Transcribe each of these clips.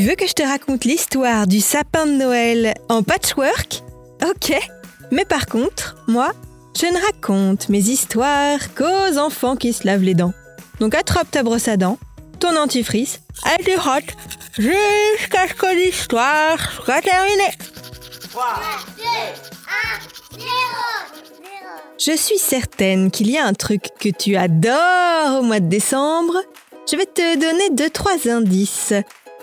veux que je te raconte l'histoire du sapin de Noël en patchwork? Ok. Mais par contre, moi, je ne raconte mes histoires qu'aux enfants qui se lavent les dents. Donc attrape ta brosse à dents, ton antifrice, et tu rotes jusqu'à ce que l'histoire soit terminée. 3, 2, 1, 0, Je suis certaine qu'il y a un truc que tu adores au mois de décembre. Je vais te donner deux, trois indices.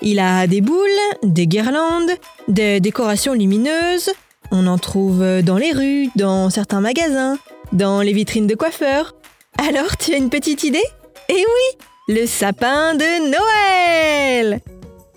Il a des boules, des guirlandes, des décorations lumineuses. On en trouve dans les rues, dans certains magasins, dans les vitrines de coiffeurs. Alors, tu as une petite idée? Eh oui, le sapin de Noël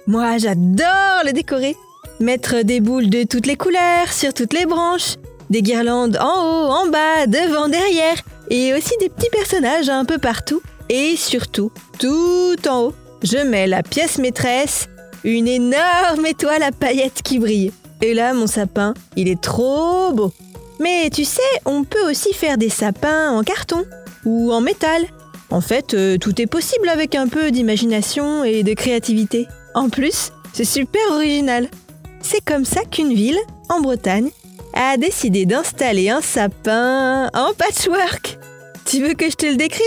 Moi, j'adore le décorer. Mettre des boules de toutes les couleurs sur toutes les branches, des guirlandes en haut, en bas, devant, derrière, et aussi des petits personnages un peu partout. Et surtout, tout en haut, je mets la pièce maîtresse, une énorme étoile à paillettes qui brille. Et là, mon sapin, il est trop beau. Mais tu sais, on peut aussi faire des sapins en carton ou en métal. En fait, euh, tout est possible avec un peu d'imagination et de créativité. En plus, c'est super original. C'est comme ça qu'une ville, en Bretagne, a décidé d'installer un sapin en patchwork. Tu veux que je te le décrive?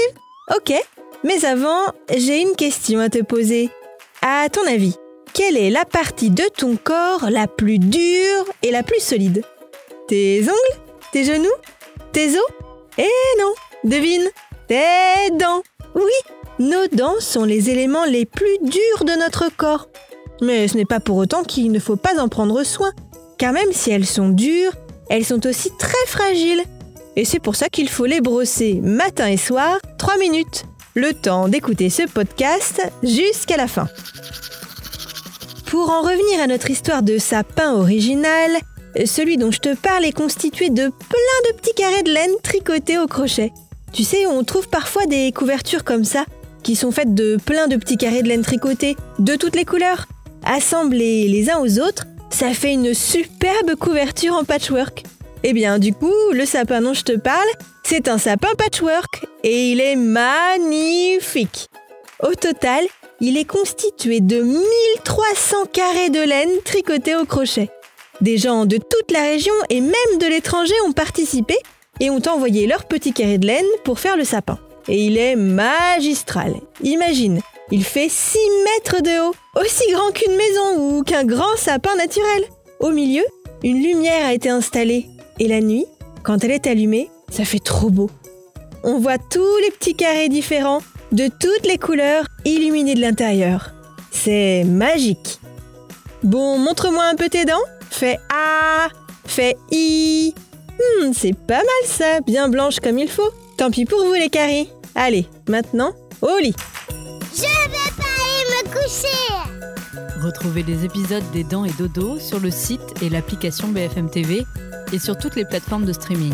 Ok, mais avant, j'ai une question à te poser. À ton avis, quelle est la partie de ton corps la plus dure et la plus solide? Tes ongles? Tes genoux? Tes os? Eh non Devine. Tes dents. Oui, nos dents sont les éléments les plus durs de notre corps. Mais ce n'est pas pour autant qu'il ne faut pas en prendre soin, car même si elles sont dures, elles sont aussi très fragiles. Et c'est pour ça qu'il faut les brosser matin et soir 3 minutes le temps d'écouter ce podcast jusqu'à la fin. Pour en revenir à notre histoire de sapin original, celui dont je te parle est constitué de plein de petits carrés de laine tricotés au crochet. Tu sais, on trouve parfois des couvertures comme ça, qui sont faites de plein de petits carrés de laine tricotés, de toutes les couleurs. Assemblés les uns aux autres, ça fait une superbe couverture en patchwork. Eh bien, du coup, le sapin dont je te parle, c'est un sapin patchwork et il est magnifique. Au total, il est constitué de 1300 carrés de laine tricotés au crochet. Des gens de toute la région et même de l'étranger ont participé et ont envoyé leurs petits carrés de laine pour faire le sapin. Et il est magistral. Imagine, il fait 6 mètres de haut, aussi grand qu'une maison ou qu'un grand sapin naturel. Au milieu, une lumière a été installée et la nuit, quand elle est allumée, ça fait trop beau. On voit tous les petits carrés différents, de toutes les couleurs, illuminés de l'intérieur. C'est magique. Bon, montre-moi un peu tes dents. Fais A, fais I. Hmm, c'est pas mal ça, bien blanche comme il faut. Tant pis pour vous les carrés. Allez, maintenant, au lit. Je vais pas aller me coucher. Retrouvez les épisodes des Dents et Dodo sur le site et l'application BFM TV et sur toutes les plateformes de streaming.